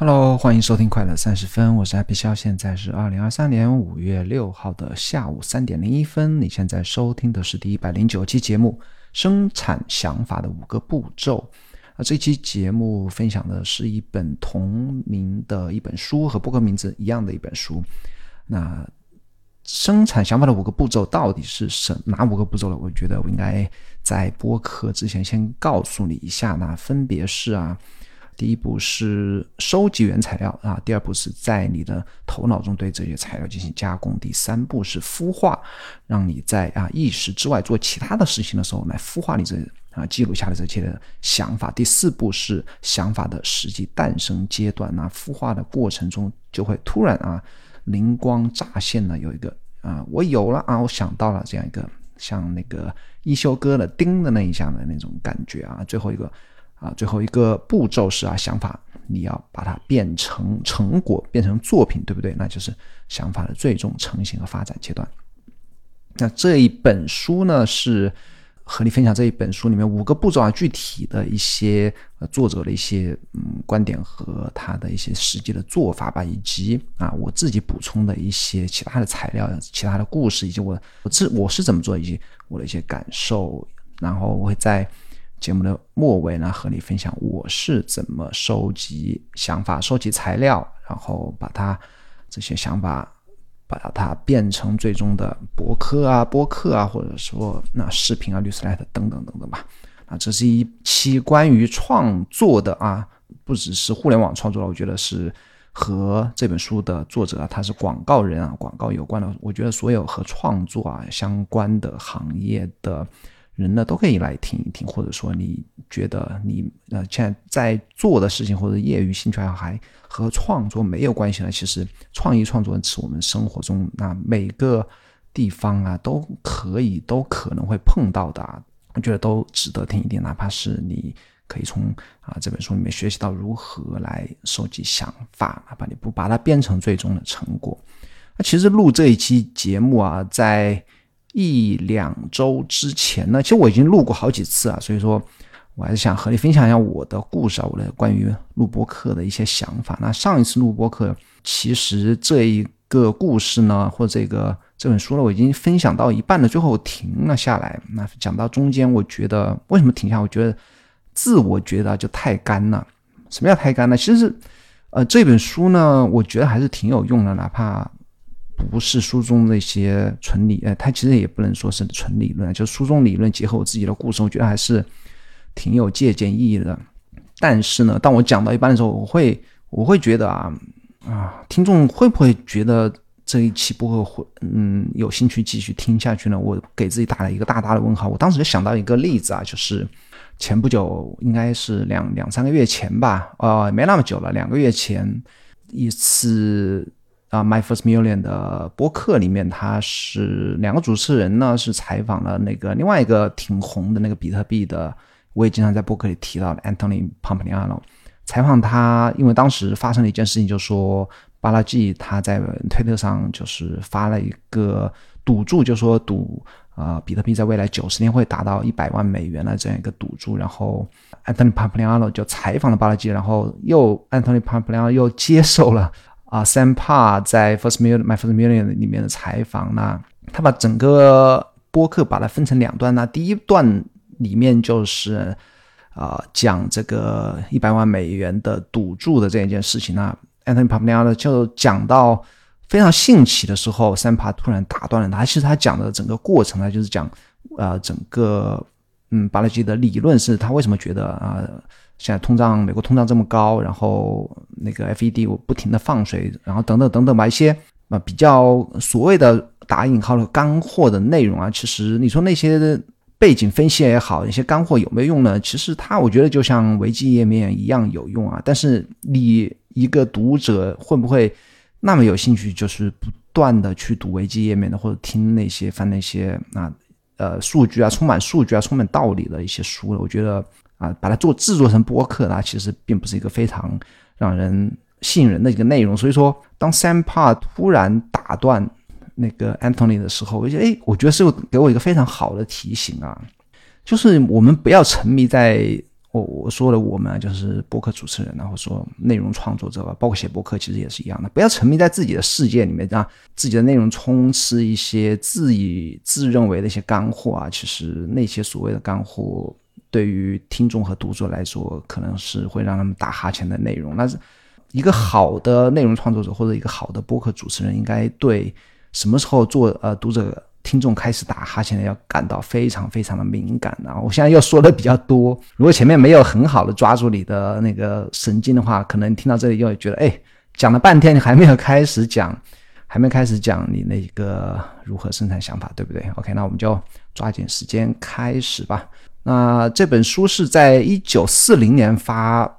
Hello，欢迎收听快乐三十分，我是 Happy 肖，现在是二零二三年五月六号的下午三点零一分。你现在收听的是第一百零九期节目《生产想法的五个步骤》啊，这期节目分享的是一本同名的一本书，和播客名字一样的一本书。那生产想法的五个步骤到底是什哪五个步骤呢？我觉得我应该在播客之前先告诉你一下，那分别是啊。第一步是收集原材料啊，第二步是在你的头脑中对这些材料进行加工，第三步是孵化，让你在啊意识之外做其他的事情的时候来孵化你这啊记录下来这些的想法。第四步是想法的实际诞生阶段，那孵化的过程中就会突然啊灵光乍现呢，有一个啊我有了啊我想到了这样一个像那个一休哥的叮的那一下的那种感觉啊，最后一个。啊，最后一个步骤是啊，想法你要把它变成成果，变成作品，对不对？那就是想法的最终成型和发展阶段。那这一本书呢，是和你分享这一本书里面五个步骤啊，具体的一些呃作者的一些嗯观点和他的一些实际的做法吧，以及啊我自己补充的一些其他的材料、其他的故事，以及我我自我是怎么做，以及我的一些感受，然后我会在。节目的末尾呢，和你分享我是怎么收集想法、收集材料，然后把它这些想法把它变成最终的博客啊、播客啊，或者说那视频啊、律师 Light 等等等等吧。啊，这是一期关于创作的啊，不只是互联网创作了，我觉得是和这本书的作者啊，他是广告人啊，广告有关的。我觉得所有和创作啊相关的行业的。人呢都可以来听一听，或者说你觉得你呃现在在做的事情或者业余兴趣爱好还和创作没有关系呢？其实创意创作是我们生活中那每个地方啊都可以都可能会碰到的，啊我觉得都值得听一听，哪怕是你可以从啊这本书里面学习到如何来收集想法，哪怕你不把它变成最终的成果。那其实录这一期节目啊，在。一两周之前呢，其实我已经录过好几次啊，所以说我还是想和你分享一下我的故事啊，我的关于录播课的一些想法。那上一次录播课，其实这一个故事呢，或这个这本书呢，我已经分享到一半了，最后停了下来。那讲到中间，我觉得为什么停下？我觉得自我觉得就太干了。什么叫太干呢？其实是，呃，这本书呢，我觉得还是挺有用的，哪怕。不是书中那些纯理，呃，它其实也不能说是纯理论，就是书中理论结合我自己的故事，我觉得还是挺有借鉴意义的。但是呢，当我讲到一半的时候，我会我会觉得啊啊，听众会不会觉得这一期播客会嗯有兴趣继续听下去呢？我给自己打了一个大大的问号。我当时就想到一个例子啊，就是前不久，应该是两两三个月前吧，呃，没那么久了，两个月前一次。啊，My First Million 的播客里面，他是两个主持人呢，是采访了那个另外一个挺红的那个比特币的，我也经常在播客里提到的 Anthony Pompliano。采访他，因为当时发生了一件事情，就说巴拉季他在推特上就是发了一个赌注，就说赌啊比特币在未来九十年会达到一百万美元的这样一个赌注，然后 Anthony Pompliano 就采访了巴拉季，然后又 Anthony Pompliano 又接受了。啊，Sam Pa 在 First Million My First Million 里面的采访呢，他把整个播客把它分成两段呢。第一段里面就是啊讲这个一百万美元的赌注的这一件事情呢。Anthony Pompliano 就讲到非常兴起的时候，Sam Pa 突然打断了他。其实他讲的整个过程呢，就是讲啊整个嗯巴拉基的理论是他为什么觉得啊。现在通胀，美国通胀这么高，然后那个 FED 我不停的放水，然后等等等等吧，一些啊比较所谓的打引号的干货的内容啊，其实你说那些背景分析也好，一些干货有没有用呢？其实它我觉得就像维基页面一样有用啊。但是你一个读者会不会那么有兴趣，就是不断的去读维基页面的，或者听那些翻那些啊呃数据啊，充满数据啊，充满道理的一些书呢？我觉得。啊，把它做制作成播客，呢其实并不是一个非常让人吸引人的一个内容。所以说，当 Sam p a 突然打断那个 Anthony 的时候，我觉得，哎，我觉得是给我一个非常好的提醒啊，就是我们不要沉迷在，我我说了，我们啊，就是播客主持人，然后说内容创作者吧，包括写播客，其实也是一样的，不要沉迷在自己的世界里面，让自己的内容充斥一些自以自认为的一些干货啊。其实那些所谓的干货，对于听众和读者来说，可能是会让他们打哈欠的内容。那是一个好的内容创作者或者一个好的播客主持人，应该对什么时候做呃读者。听众开始打哈欠的，要感到非常非常的敏感啊！我现在又说的比较多，如果前面没有很好的抓住你的那个神经的话，可能听到这里又觉得，哎，讲了半天你还没有开始讲，还没开始讲你那个如何生产想法，对不对？OK，那我们就抓紧时间开始吧。那这本书是在一九四零年发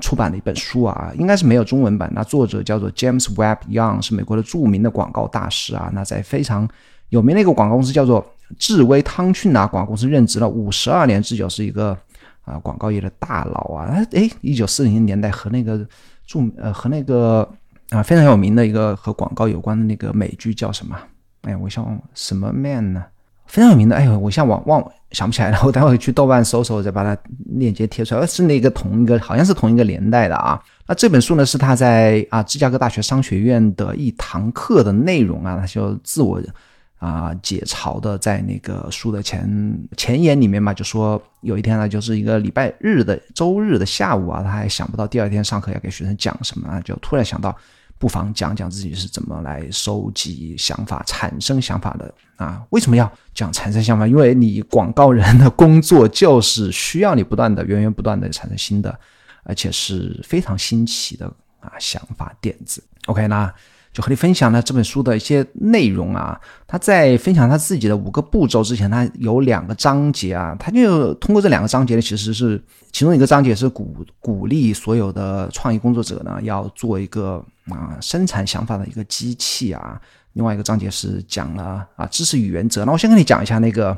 出版的一本书啊，应该是没有中文版。那作者叫做 James Webb Young，是美国的著名的广告大师啊。那在非常有名的一个广告公司叫做智威汤逊啊，广告公司任职了五十二年之久，是一个啊广告业的大佬啊。哎，一九四零年代和那个著呃和那个啊非常有名的一个和广告有关的那个美剧叫什么？哎，我想什么 man 呢？非常有名的。哎呦，我现在忘忘想不起来了。我待会去豆瓣搜搜，再把它链接贴出来。是那个同一个，好像是同一个年代的啊。那这本书呢是他在啊芝加哥大学商学院的一堂课的内容啊，他就自我。啊，解嘲的在那个书的前前言里面嘛，就说有一天呢，就是一个礼拜日的周日的下午啊，他还想不到第二天上课要给学生讲什么啊，就突然想到，不妨讲讲自己是怎么来收集想法、产生想法的啊？为什么要讲产生想法？因为你广告人的工作就是需要你不断的、源源不断的产生新的，而且是非常新奇的啊想法点子。OK，那。就和你分享了这本书的一些内容啊，他在分享他自己的五个步骤之前，他有两个章节啊，他就通过这两个章节呢，其实是其中一个章节是鼓鼓励所有的创意工作者呢，要做一个啊生产想法的一个机器啊，另外一个章节是讲了啊知识与原则。那我先跟你讲一下那个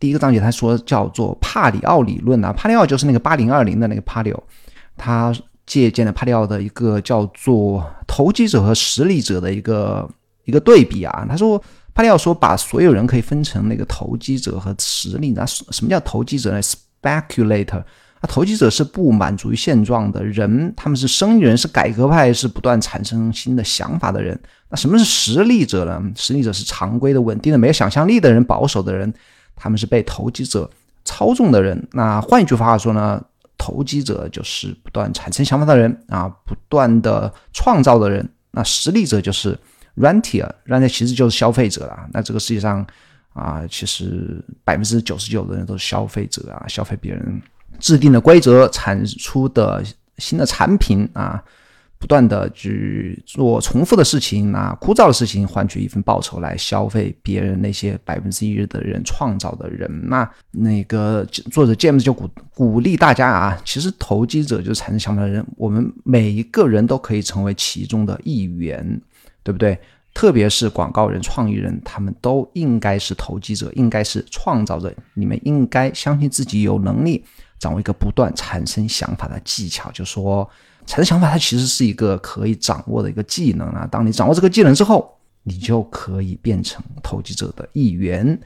第一个章节，他说叫做帕里奥理论啊，帕里奥就是那个八零二零的那个帕里奥，他。借鉴了帕里奥的一个叫做投机者和实力者的一个一个对比啊，他说帕里奥说把所有人可以分成那个投机者和实力者。什么叫投机者呢？speculator，那，投机者是不满足于现状的人，他们是生意人，是改革派，是不断产生新的想法的人。那什么是实力者呢？实力者是常规的、稳定的、没有想象力的人，保守的人，他们是被投机者操纵的人。那换一句话说呢？投机者就是不断产生想法的人啊，不断的创造的人。那实力者就是 rentier，rentier 其实就是消费者了。那这个世界上啊，其实百分之九十九的人都是消费者啊，消费别人制定的规则，产出的新的产品啊。不断的去做重复的事情，拿枯燥的事情换取一份报酬来消费别人那些百分之一的人创造的人。那那个作者 James 就鼓鼓励大家啊，其实投机者就是产生想法的人，我们每一个人都可以成为其中的一员，对不对？特别是广告人、创意人，他们都应该是投机者，应该是创造者。你们应该相信自己有能力掌握一个不断产生想法的技巧，就说。产生想法，它其实是一个可以掌握的一个技能啊。当你掌握这个技能之后，你就可以变成投机者的一员。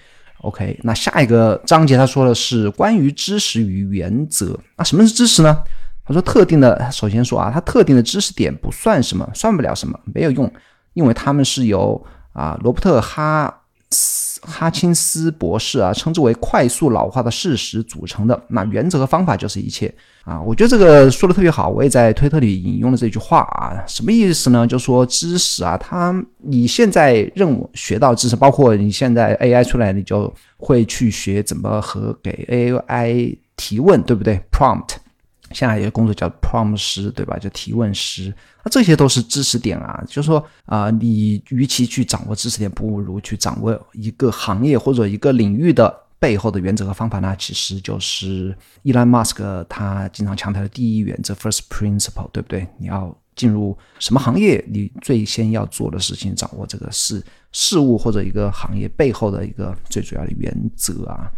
OK，那下一个章节他说的是关于知识与原则。那什么是知识呢？他说特定的，首先说啊，他特定的知识点不算什么，算不了什么，没有用，因为他们是由啊罗伯特哈斯。哈钦斯博士啊，称之为快速老化的事实组成的那原则和方法就是一切啊！我觉得这个说的特别好，我也在推特里引用了这句话啊，什么意思呢？就说知识啊，它你现在认为学到知识，包括你现在 AI 出来，你就会去学怎么和给 AI 提问，对不对？Prompt。现在有个工作叫 prompt 师，对吧？就提问师，那这些都是知识点啊。就是说啊，你与其去掌握知识点，不如去掌握一个行业或者一个领域的背后的原则和方法呢。其实就是伊兰马斯克他经常强调的第一原则 （first principle），对不对？你要进入什么行业，你最先要做的事情，掌握这个事事物或者一个行业背后的一个最主要的原则啊。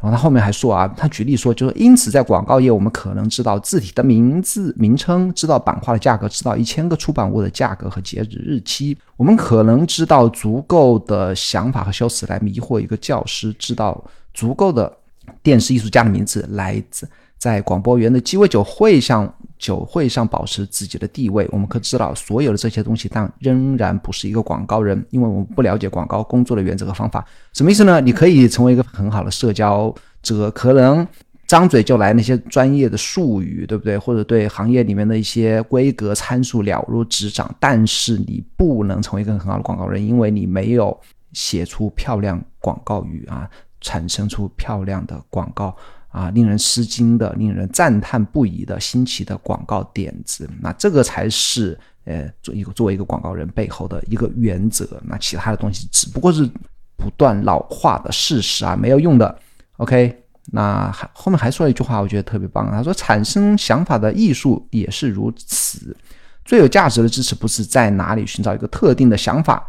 然后他后面还说啊，他举例说，就是因此在广告业，我们可能知道字体的名字名称，知道版画的价格，知道一千个出版物的价格和截止日期。我们可能知道足够的想法和修辞来迷惑一个教师，知道足够的电视艺术家的名字来自在广播员的鸡尾酒会上酒会上保持自己的地位。我们可知道所有的这些东西，但仍然不是一个广告人，因为我们不了解广告工作的原则和方法。什么意思呢？你可以成为一个很好的社交者，可能张嘴就来那些专业的术语，对不对？或者对行业里面的一些规格参数了如指掌，但是你不能成为一个很好的广告人，因为你没有写出漂亮广告语啊。产生出漂亮的广告啊，令人吃惊的、令人赞叹不已的新奇的广告点子，那这个才是呃，做一个作为一个广告人背后的一个原则。那其他的东西只不过是不断老化的事实啊，没有用的。OK，那还后面还说了一句话，我觉得特别棒。他说：“产生想法的艺术也是如此，最有价值的支持不是在哪里寻找一个特定的想法。”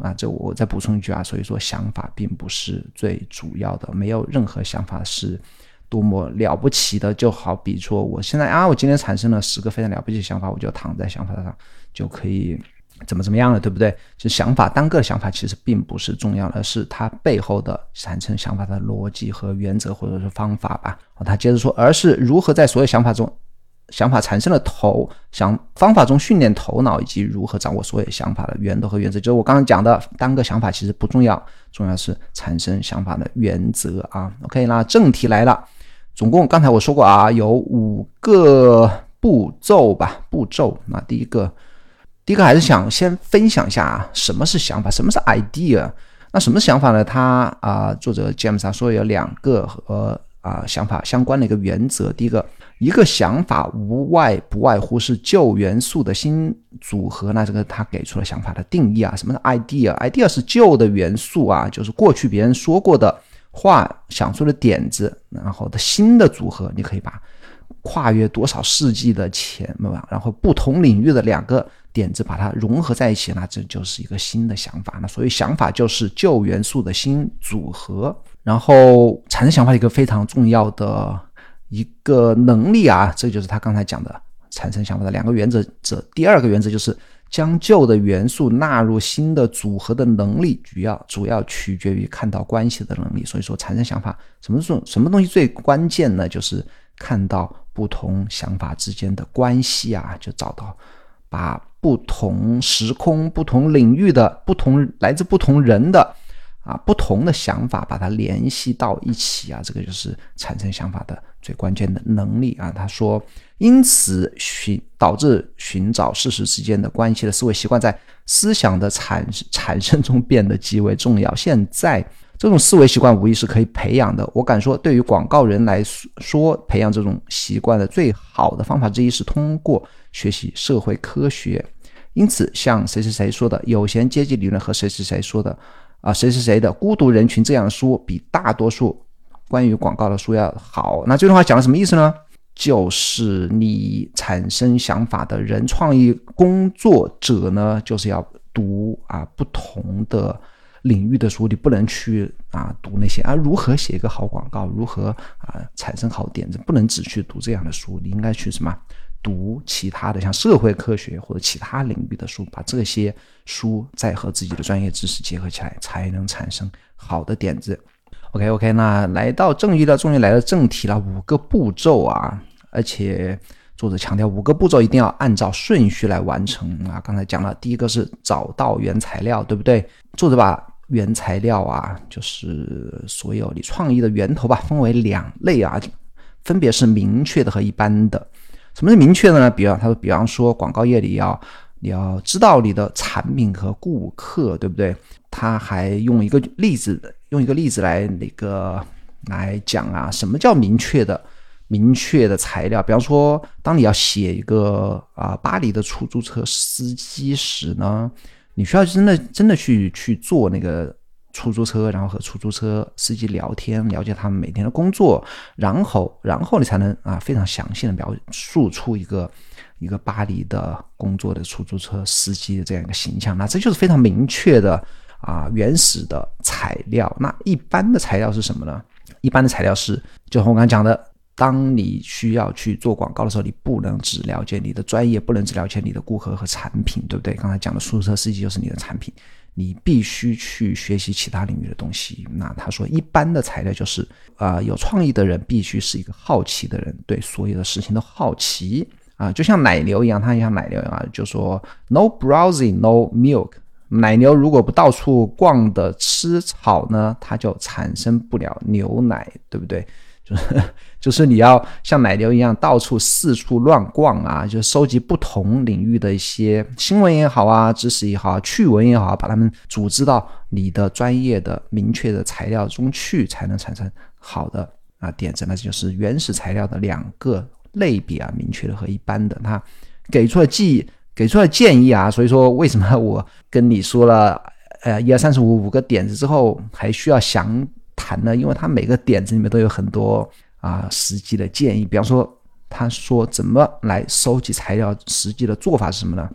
啊，这我再补充一句啊，所以说想法并不是最主要的，没有任何想法是多么了不起的。就好比说，我现在啊，我今天产生了十个非常了不起的想法，我就躺在想法上就可以怎么怎么样了，对不对？就想法单个想法其实并不是重要的，是它背后的产生想法的逻辑和原则或者是方法吧。他接着说，而是如何在所有想法中。想法产生了头想方法中训练头脑以及如何掌握所有想法的源头和原则，就是我刚刚讲的单个想法其实不重要，重要是产生想法的原则啊。OK，那正题来了，总共刚才我说过啊，有五个步骤吧，步骤。那第一个，第一个还是想先分享一下啊，什么是想法，什么是 idea？那什么想法呢？他啊，作者 James 说有两个和啊想法相关的一个原则，第一个。一个想法无外不外乎是旧元素的新组合，那这个他给出了想法的定义啊，什么是 idea？idea 是旧的元素啊，就是过去别人说过的话，想出的点子，然后的新的组合，你可以把跨越多少世纪的前，然后不同领域的两个点子把它融合在一起，那这就是一个新的想法。那所以想法就是旧元素的新组合，然后产生想法一个非常重要的。一个能力啊，这就是他刚才讲的产生想法的两个原则。这第二个原则就是将旧的元素纳入新的组合的能力，主要主要取决于看到关系的能力。所以说，产生想法什么种什么东西最关键呢？就是看到不同想法之间的关系啊，就找到把不同时空、不同领域的不同来自不同人的。啊，不同的想法把它联系到一起啊，这个就是产生想法的最关键的能力啊。他说，因此寻导致寻找事实之间的关系的思维习惯，在思想的产产生中变得极为重要。现在这种思维习惯无疑是可以培养的。我敢说，对于广告人来说，培养这种习惯的最好的方法之一是通过学习社会科学。因此，像谁谁谁说的有闲阶级理论和谁谁谁说的。啊，谁是谁的孤独人群这样的书比大多数关于广告的书要好。那这段话讲的什么意思呢？就是你产生想法的人，创意工作者呢，就是要读啊不同的领域的书，你不能去啊读那些啊如何写一个好广告，如何啊产生好点子，不能只去读这样的书，你应该去什么？读其他的像社会科学或者其他领域的书，把这些书再和自己的专业知识结合起来，才能产生好的点子。OK OK，那来到正义了，终于来到正题了。五个步骤啊，而且作者强调五个步骤一定要按照顺序来完成啊。刚才讲了，第一个是找到原材料，对不对？作者把原材料啊，就是所有你创意的源头吧，分为两类啊，分别是明确的和一般的。什么是明确的呢？比方他说，比方说广告业里要你要知道你的产品和顾客，对不对？他还用一个例子，用一个例子来那个来讲啊，什么叫明确的明确的材料？比方说，当你要写一个啊巴黎的出租车司机时呢，你需要真的真的去去做那个。出租车，然后和出租车司机聊天，了解他们每天的工作，然后，然后你才能啊非常详细的描述出一个一个巴黎的工作的出租车司机的这样一个形象。那这就是非常明确的啊原始的材料。那一般的材料是什么呢？一般的材料是，就我刚刚讲的。当你需要去做广告的时候，你不能只了解你的专业，不能只了解你的顾客和产品，对不对？刚才讲的出租车司机就是你的产品，你必须去学习其他领域的东西。那他说，一般的材料就是啊，有创意的人必须是一个好奇的人，对所有的事情都好奇啊，就像奶牛一样，它像奶牛一样，就说 no browsing no milk。奶牛如果不到处逛的吃草呢，它就产生不了牛奶，对不对？就 是就是你要像奶牛一样到处四处乱逛啊，就收集不同领域的一些新闻也好啊，知识也好，趣闻也好，把它们组织到你的专业的明确的材料中去，才能产生好的啊点子。那就是原始材料的两个类别啊，明确的和一般的。它给出了记。给出了建议啊，所以说为什么我跟你说了，呃，一二三四五五个点子之后还需要详谈呢？因为他每个点子里面都有很多啊实际的建议。比方说，他说怎么来收集材料，实际的做法是什么呢？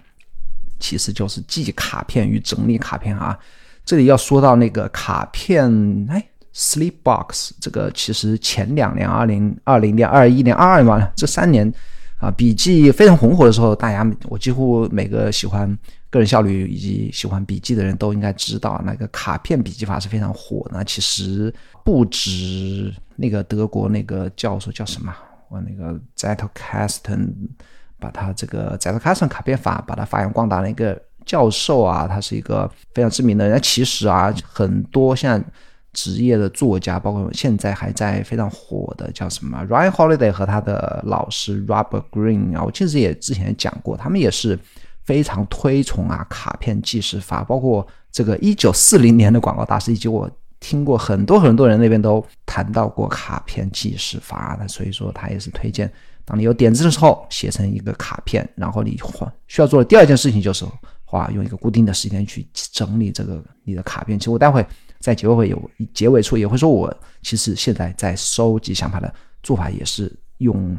其实就是记卡片与整理卡片啊。这里要说到那个卡片，哎，Sleepbox 这个其实前两年，二零二零年、二一年、二二年这三年。啊，笔记非常红火的时候，大家我几乎每个喜欢个人效率以及喜欢笔记的人都应该知道，那个卡片笔记法是非常火的。其实不止那个德国那个教授叫什么，我那个 Zettelkasten，把他这个 Zettelkasten 卡片法把它发扬光大那个教授啊，他是一个非常知名的人。其实啊，很多像。职业的作家，包括现在还在非常火的叫什么 Ryan Holiday 和他的老师 Robert Green 啊，我其实也之前讲过，他们也是非常推崇啊卡片计时法，包括这个一九四零年的广告大师，以及我听过很多很多人那边都谈到过卡片计时法的，所以说他也是推荐，当你有点子的时候写成一个卡片，然后你需要做的第二件事情就是花用一个固定的时间去整理这个你的卡片。其实我待会。在结尾有结尾处也会说，我其实现在在收集想法的做法也是用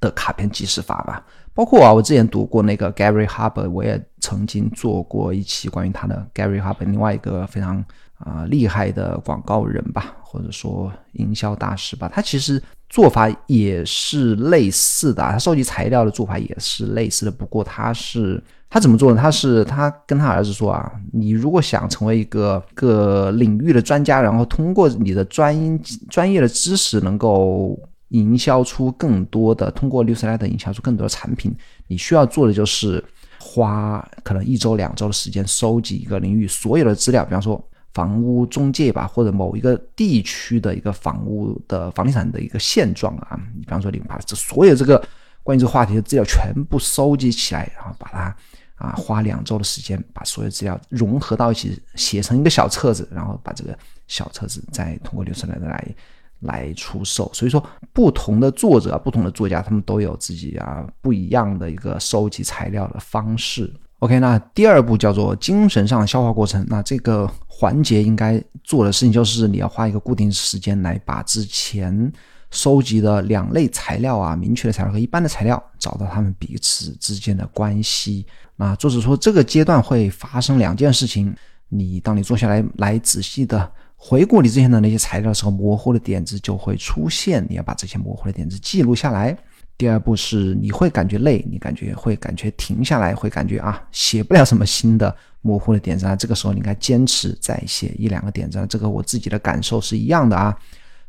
的卡片计时法吧。包括啊，我之前读过那个 Gary Harber，我也曾经做过一期关于他的 Gary Harber，另外一个非常啊厉害的广告人吧，或者说营销大师吧。他其实做法也是类似的，他收集材料的做法也是类似的，不过他是。他怎么做呢？他是他跟他儿子说啊，你如果想成为一个个领域的专家，然后通过你的专专业的知识能够营销出更多的，通过六十来的营销出更多的产品，你需要做的就是花可能一周两周的时间收集一个领域所有的资料，比方说房屋中介吧，或者某一个地区的一个房屋的房地产的一个现状啊，你比方说你把这所有这个关于这个话题的资料全部收集起来，然后把它。啊，花两周的时间把所有资料融合到一起，写成一个小册子，然后把这个小册子再通过流程来来来出售。所以说，不同的作者、不同的作家，他们都有自己啊不一样的一个收集材料的方式。OK，那第二步叫做精神上的消化过程。那这个环节应该做的事情就是，你要花一个固定时间来把之前。收集的两类材料啊，明确的材料和一般的材料，找到他们彼此之间的关系。那作者说，这个阶段会发生两件事情。你当你坐下来来仔细的回顾你之前的那些材料的时候，模糊的点子就会出现。你要把这些模糊的点子记录下来。第二步是你会感觉累，你感觉会感觉停下来，会感觉啊写不了什么新的模糊的点子啊。这个时候你应该坚持再写一两个点子啊。这个我自己的感受是一样的啊。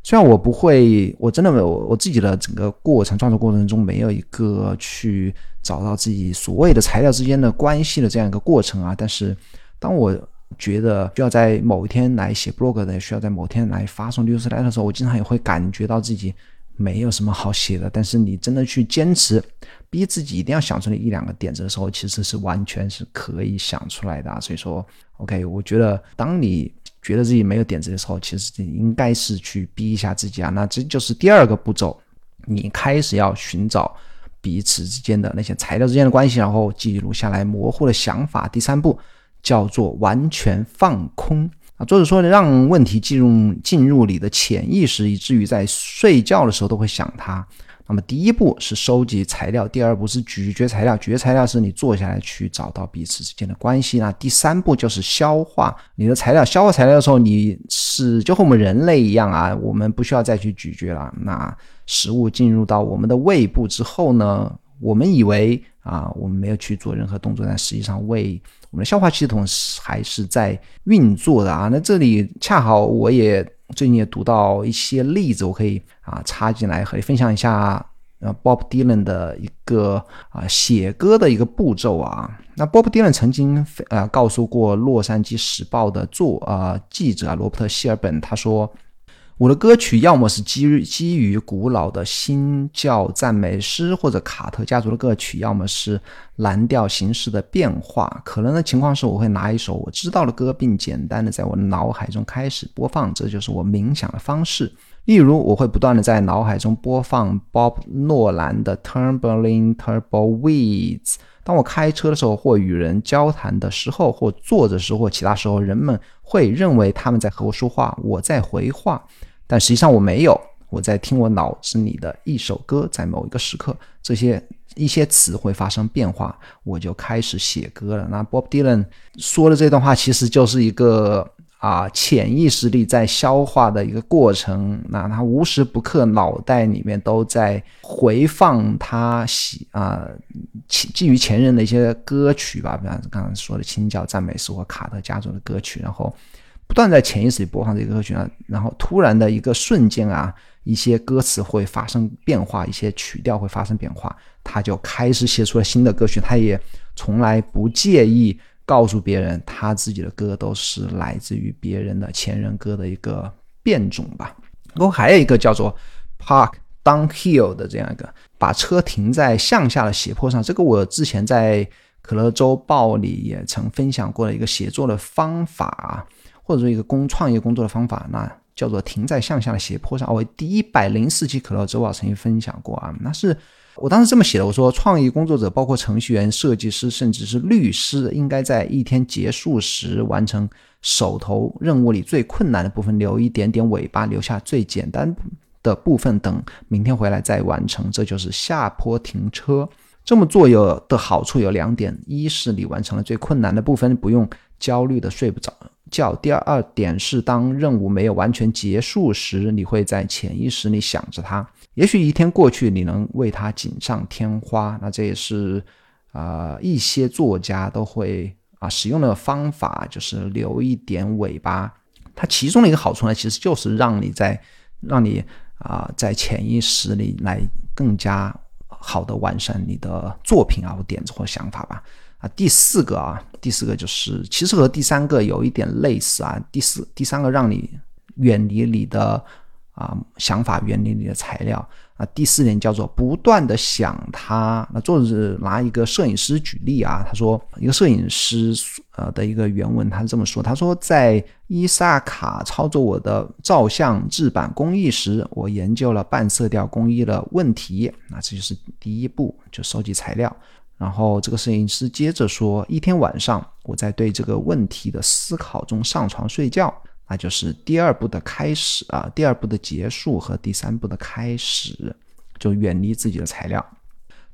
虽然我不会，我真的没有我自己的整个过程创作过程中没有一个去找到自己所谓的材料之间的关系的这样一个过程啊，但是当我觉得需要在某一天来写 blog 的，需要在某天来发送 newsletter 的时候，我经常也会感觉到自己没有什么好写的。但是你真的去坚持，逼自己一定要想出那一两个点子的时候，其实是完全是可以想出来的。所以说，OK，我觉得当你。觉得自己没有点子的时候，其实你应该是去逼一下自己啊。那这就是第二个步骤，你开始要寻找彼此之间的那些材料之间的关系，然后记录下来模糊的想法。第三步叫做完全放空啊。作者说，让问题进入进入你的潜意识，以至于在睡觉的时候都会想它。那么第一步是收集材料，第二步是咀嚼材料，咀嚼材料是你坐下来去找到彼此之间的关系。那第三步就是消化你的材料，消化材料的时候，你是就和我们人类一样啊，我们不需要再去咀嚼了。那食物进入到我们的胃部之后呢，我们以为。啊，我们没有去做任何动作，但实际上为我们的消化系统是还是在运作的啊。那这里恰好我也最近也读到一些例子，我可以啊插进来和你分享一下。呃，Bob Dylan 的一个啊写歌的一个步骤啊。那 Bob Dylan 曾经呃告诉过《洛杉矶时报》的作啊记者罗伯特希尔本，他说。我的歌曲要么是基于基于古老的新教赞美诗，或者卡特家族的歌曲，要么是蓝调形式的变化。可能的情况是，我会拿一首我知道的歌，并简单的在我脑海中开始播放，这就是我冥想的方式。例如，我会不断的在脑海中播放 Bob 诺兰的 Turbulent Tumbleweeds。当我开车的时候，或与人交谈的时候，或坐着时候，或其他时候，人们会认为他们在和我说话，我在回话。但实际上我没有，我在听我脑子里的一首歌，在某一个时刻，这些一些词会发生变化，我就开始写歌了。那 Bob Dylan 说的这段话，其实就是一个啊潜意识里在消化的一个过程。那他无时不刻脑袋里面都在回放他喜啊基于前任的一些歌曲吧，比方刚才说的清教赞美诗或卡特家族的歌曲，然后。不断在潜意识里播放这个歌曲啊，然后突然的一个瞬间啊，一些歌词会发生变化，一些曲调会发生变化，他就开始写出了新的歌曲。他也从来不介意告诉别人，他自己的歌都是来自于别人的前人歌的一个变种吧。然后还有一个叫做 Park Downhill 的这样一个，把车停在向下的斜坡上。这个我之前在可乐周报里也曾分享过的一个写作的方法。或者一个工创业工作的方法，那叫做停在向下的斜坡上。我第一百零四期可乐周报曾经分享过啊，那是我当时这么写的。我说，创意工作者包括程序员、设计师，甚至是律师，应该在一天结束时完成手头任务里最困难的部分，留一点点尾巴，留下最简单的部分，等明天回来再完成。这就是下坡停车。这么做有的好处有两点：一是你完成了最困难的部分，不用焦虑的睡不着。叫第二点是，当任务没有完全结束时，你会在潜意识里想着它。也许一天过去，你能为它锦上添花。那这也是啊，一些作家都会啊使用的方法，就是留一点尾巴。它其中的一个好处呢，其实就是让你在让你啊在潜意识里来更加好的完善你的作品啊或点子或想法吧。啊，第四个啊，第四个就是其实和第三个有一点类似啊。第四、第三个让你远离你的啊想法，远离你的材料啊。第四点叫做不断的想它。那作者拿一个摄影师举例啊，他说一个摄影师呃的一个原文，他是这么说：他说在伊萨卡操作我的照相制版工艺时，我研究了半色调工艺的问题。那这就是第一步，就收集材料。然后这个摄影师接着说：“一天晚上，我在对这个问题的思考中上床睡觉，那就是第二步的开始啊，第二步的结束和第三步的开始，就远离自己的材料。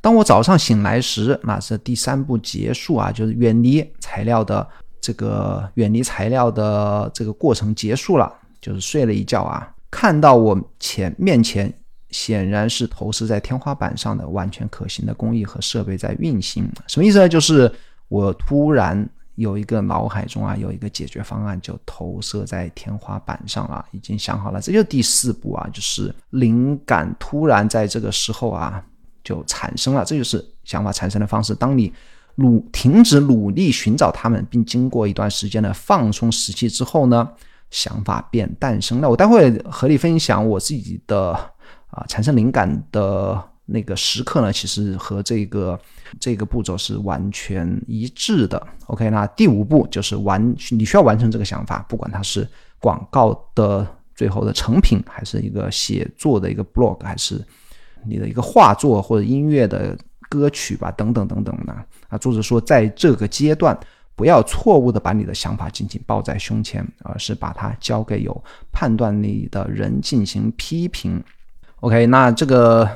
当我早上醒来时，那是第三步结束啊，就是远离材料的这个远离材料的这个过程结束了，就是睡了一觉啊，看到我前面前。”显然是投射在天花板上的完全可行的工艺和设备在运行，什么意思呢？就是我突然有一个脑海中啊有一个解决方案，就投射在天花板上了，已经想好了。这就第四步啊，就是灵感突然在这个时候啊就产生了，这就是想法产生的方式。当你努停止努力寻找它们，并经过一段时间的放松时期之后呢，想法便诞生了。我待会和你分享我自己的。啊，产生灵感的那个时刻呢，其实和这个这个步骤是完全一致的。OK，那第五步就是完，你需要完成这个想法，不管它是广告的最后的成品，还是一个写作的一个 blog，还是你的一个画作或者音乐的歌曲吧，等等等等的。啊，作者说，在这个阶段，不要错误的把你的想法紧紧抱在胸前，而是把它交给有判断力的人进行批评。OK，那这个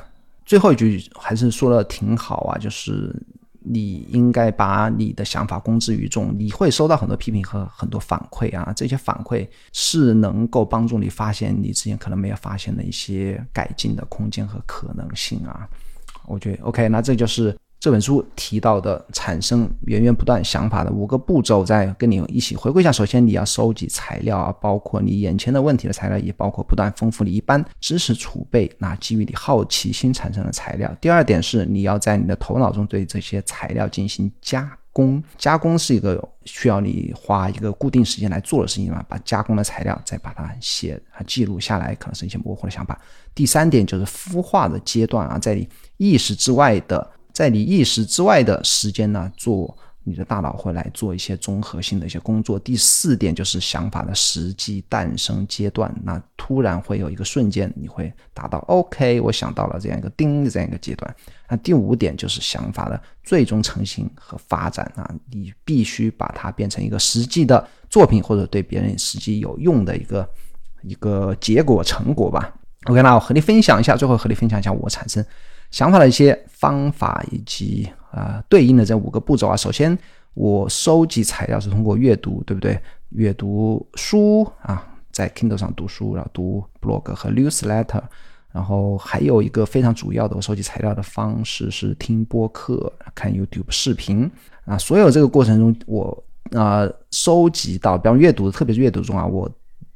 最后一句还是说的挺好啊，就是你应该把你的想法公之于众，你会收到很多批评和很多反馈啊，这些反馈是能够帮助你发现你之前可能没有发现的一些改进的空间和可能性啊。我觉得 OK，那这就是这本书提到的产生源源不断想法的五个步骤，再跟你一起回顾一下。首先，你要收集材料啊，包括你眼前的问题的材料，也包括不断丰富你一般知识储备，那基于你好奇心产生的材料。第二点是，你要在你的头脑中对这些材料进行加工，加工是一个需要你花一个固定时间来做的事情嘛，把加工的材料再把它写啊记录下来，可能是一些模糊的想法。第三点就是孵化的阶段啊，在你意识之外的。在你意识之外的时间呢，做你的大脑会来做一些综合性的一些工作。第四点就是想法的实际诞生阶段，那突然会有一个瞬间，你会达到 OK，我想到了这样一个叮这样一个阶段。那第五点就是想法的最终成型和发展啊，你必须把它变成一个实际的作品，或者对别人实际有用的一个一个结果成果吧。OK，那我和你分享一下，最后和你分享一下我产生。想法的一些方法以及啊对应的这五个步骤啊，首先我收集材料是通过阅读，对不对？阅读书啊，在 Kindle 上读书，然后读 blog 和 newsletter，然后还有一个非常主要的我收集材料的方式是听播客、看 YouTube 视频啊。所有这个过程中，我呃收集到，比方阅读，特别是阅读中啊，我。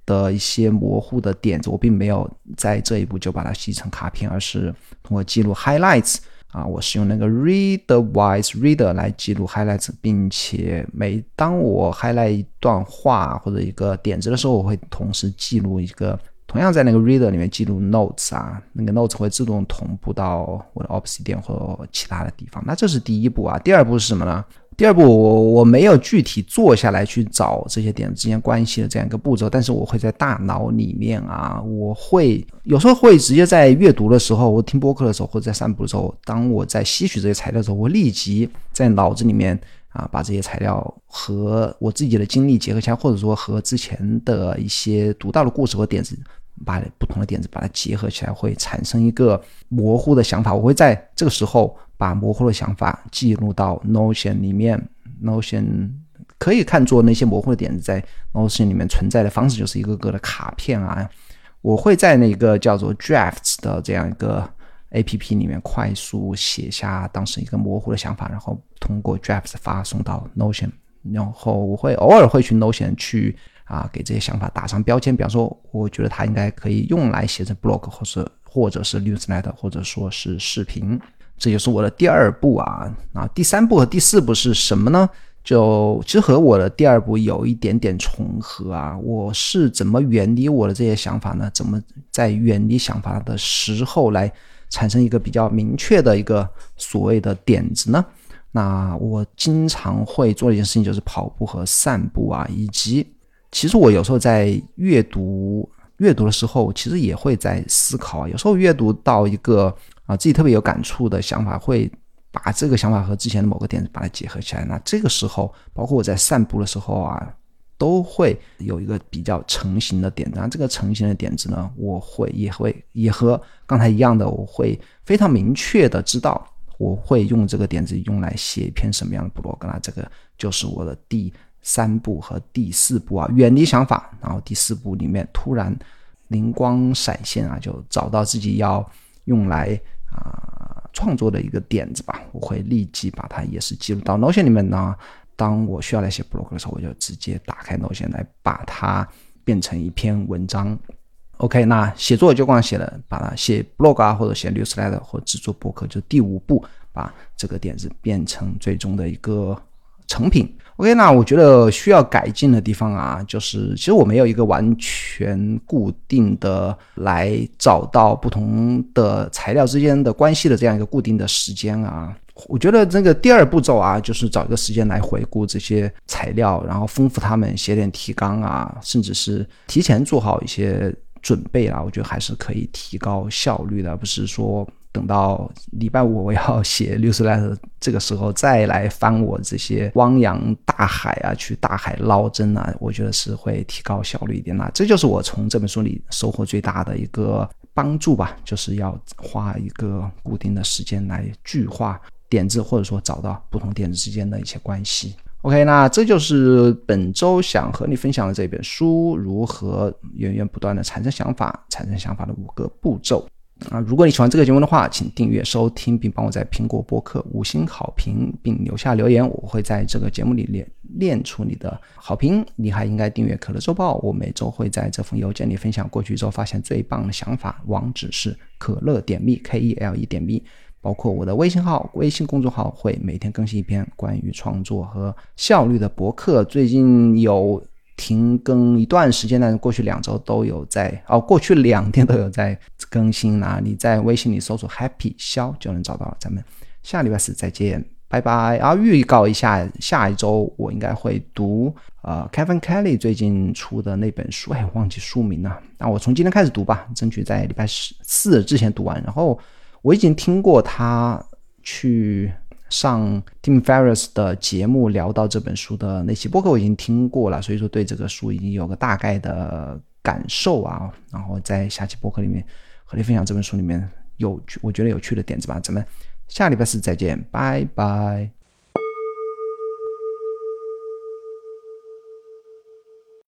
的一些模糊的点子，我并没有在这一步就把它吸成卡片，而是通过记录 highlights 啊，我是用那个 Readwise Reader 来记录 highlights，并且每当我 highlight 一段话或者一个点子的时候，我会同时记录一个，同样在那个 Reader 里面记录 notes 啊，那个 notes 会自动同步到我的 Obsidian 或其他的地方。那这是第一步啊，第二步是什么呢？第二步，我我没有具体坐下来去找这些点之间关系的这样一个步骤，但是我会在大脑里面啊，我会有时候会直接在阅读的时候，我听播客的时候，或者在散步的时候，当我在吸取这些材料的时候，我立即在脑子里面啊，把这些材料和我自己的经历结合起来，或者说和之前的一些读到的故事和点子，把不同的点子把它结合起来，会产生一个模糊的想法。我会在这个时候。把模糊的想法记录到 Notion 里面，Notion 可以看作那些模糊的点子在 Notion 里面存在的方式，就是一个个的卡片啊。我会在那个叫做 Drafts 的这样一个 A P P 里面快速写下当时一个模糊的想法，然后通过 Drafts 发送到 Notion。然后我会偶尔会去 Notion 去啊给这些想法打上标签，比方说我觉得它应该可以用来写成 blog，或者或者是 newsletter，或者说是视频。这就是我的第二步啊，啊，第三步和第四步是什么呢？就其实和我的第二步有一点点重合啊。我是怎么远离我的这些想法呢？怎么在远离想法的时候来产生一个比较明确的一个所谓的点子呢？那我经常会做一件事情就是跑步和散步啊，以及其实我有时候在阅读阅读的时候，其实也会在思考。有时候阅读到一个。啊，自己特别有感触的想法，会把这个想法和之前的某个点子把它结合起来。那这个时候，包括我在散步的时候啊，都会有一个比较成型的点子。那这个成型的点子呢，我会也会也和刚才一样的，我会非常明确的知道，我会用这个点子用来写一篇什么样的 blog。那这个就是我的第三步和第四步啊，远离想法。然后第四步里面突然灵光闪现啊，就找到自己要用来。啊，创作的一个点子吧，我会立即把它也是记录到 Notion 里面呢。当我需要来写 blog 的时候，我就直接打开 Notion 来把它变成一篇文章。OK，那写作就光写了，把它写 blog 啊，或者写 newsletter 或制作博客，就第五步，把这个点子变成最终的一个成品。OK，那我觉得需要改进的地方啊，就是其实我没有一个完全固定的来找到不同的材料之间的关系的这样一个固定的时间啊。我觉得这个第二步骤啊，就是找一个时间来回顾这些材料，然后丰富他们，写点提纲啊，甚至是提前做好一些准备啊，我觉得还是可以提高效率的，不是说。等到礼拜五我要写六十来的这个时候再来翻我这些汪洋大海啊，去大海捞针啊，我觉得是会提高效率一点。那这就是我从这本书里收获最大的一个帮助吧，就是要花一个固定的时间来具化点子，或者说找到不同点子之间的一些关系。OK，那这就是本周想和你分享的这本书，如何源源不断的产生想法，产生想法的五个步骤。啊，如果你喜欢这个节目的话，请订阅收听，并帮我在苹果播客五星好评，并留下留言，我会在这个节目里练练出你的好评。你还应该订阅可乐周报，我每周会在这封邮件里分享过去周发现最棒的想法。网址是可乐点 me k e l e 点 me，包括我的微信号、微信公众号会每天更新一篇关于创作和效率的博客。最近有。停更一段时间但是，过去两周都有在哦，过去两天都有在更新啊。你在微信里搜索 “happy 肖”就能找到了。咱们下礼拜四再见，拜拜。然后预告一下，下一周我应该会读呃 Kevin Kelly 最近出的那本书，哎，忘记书名了。那我从今天开始读吧，争取在礼拜四之前读完。然后我已经听过他去。上 Tim Ferriss 的节目聊到这本书的那期播客我已经听过了，所以说对这个书已经有个大概的感受啊。然后在下期播客里面和你分享这本书里面有我觉得有趣的点子吧。咱们下礼拜四再见，拜拜。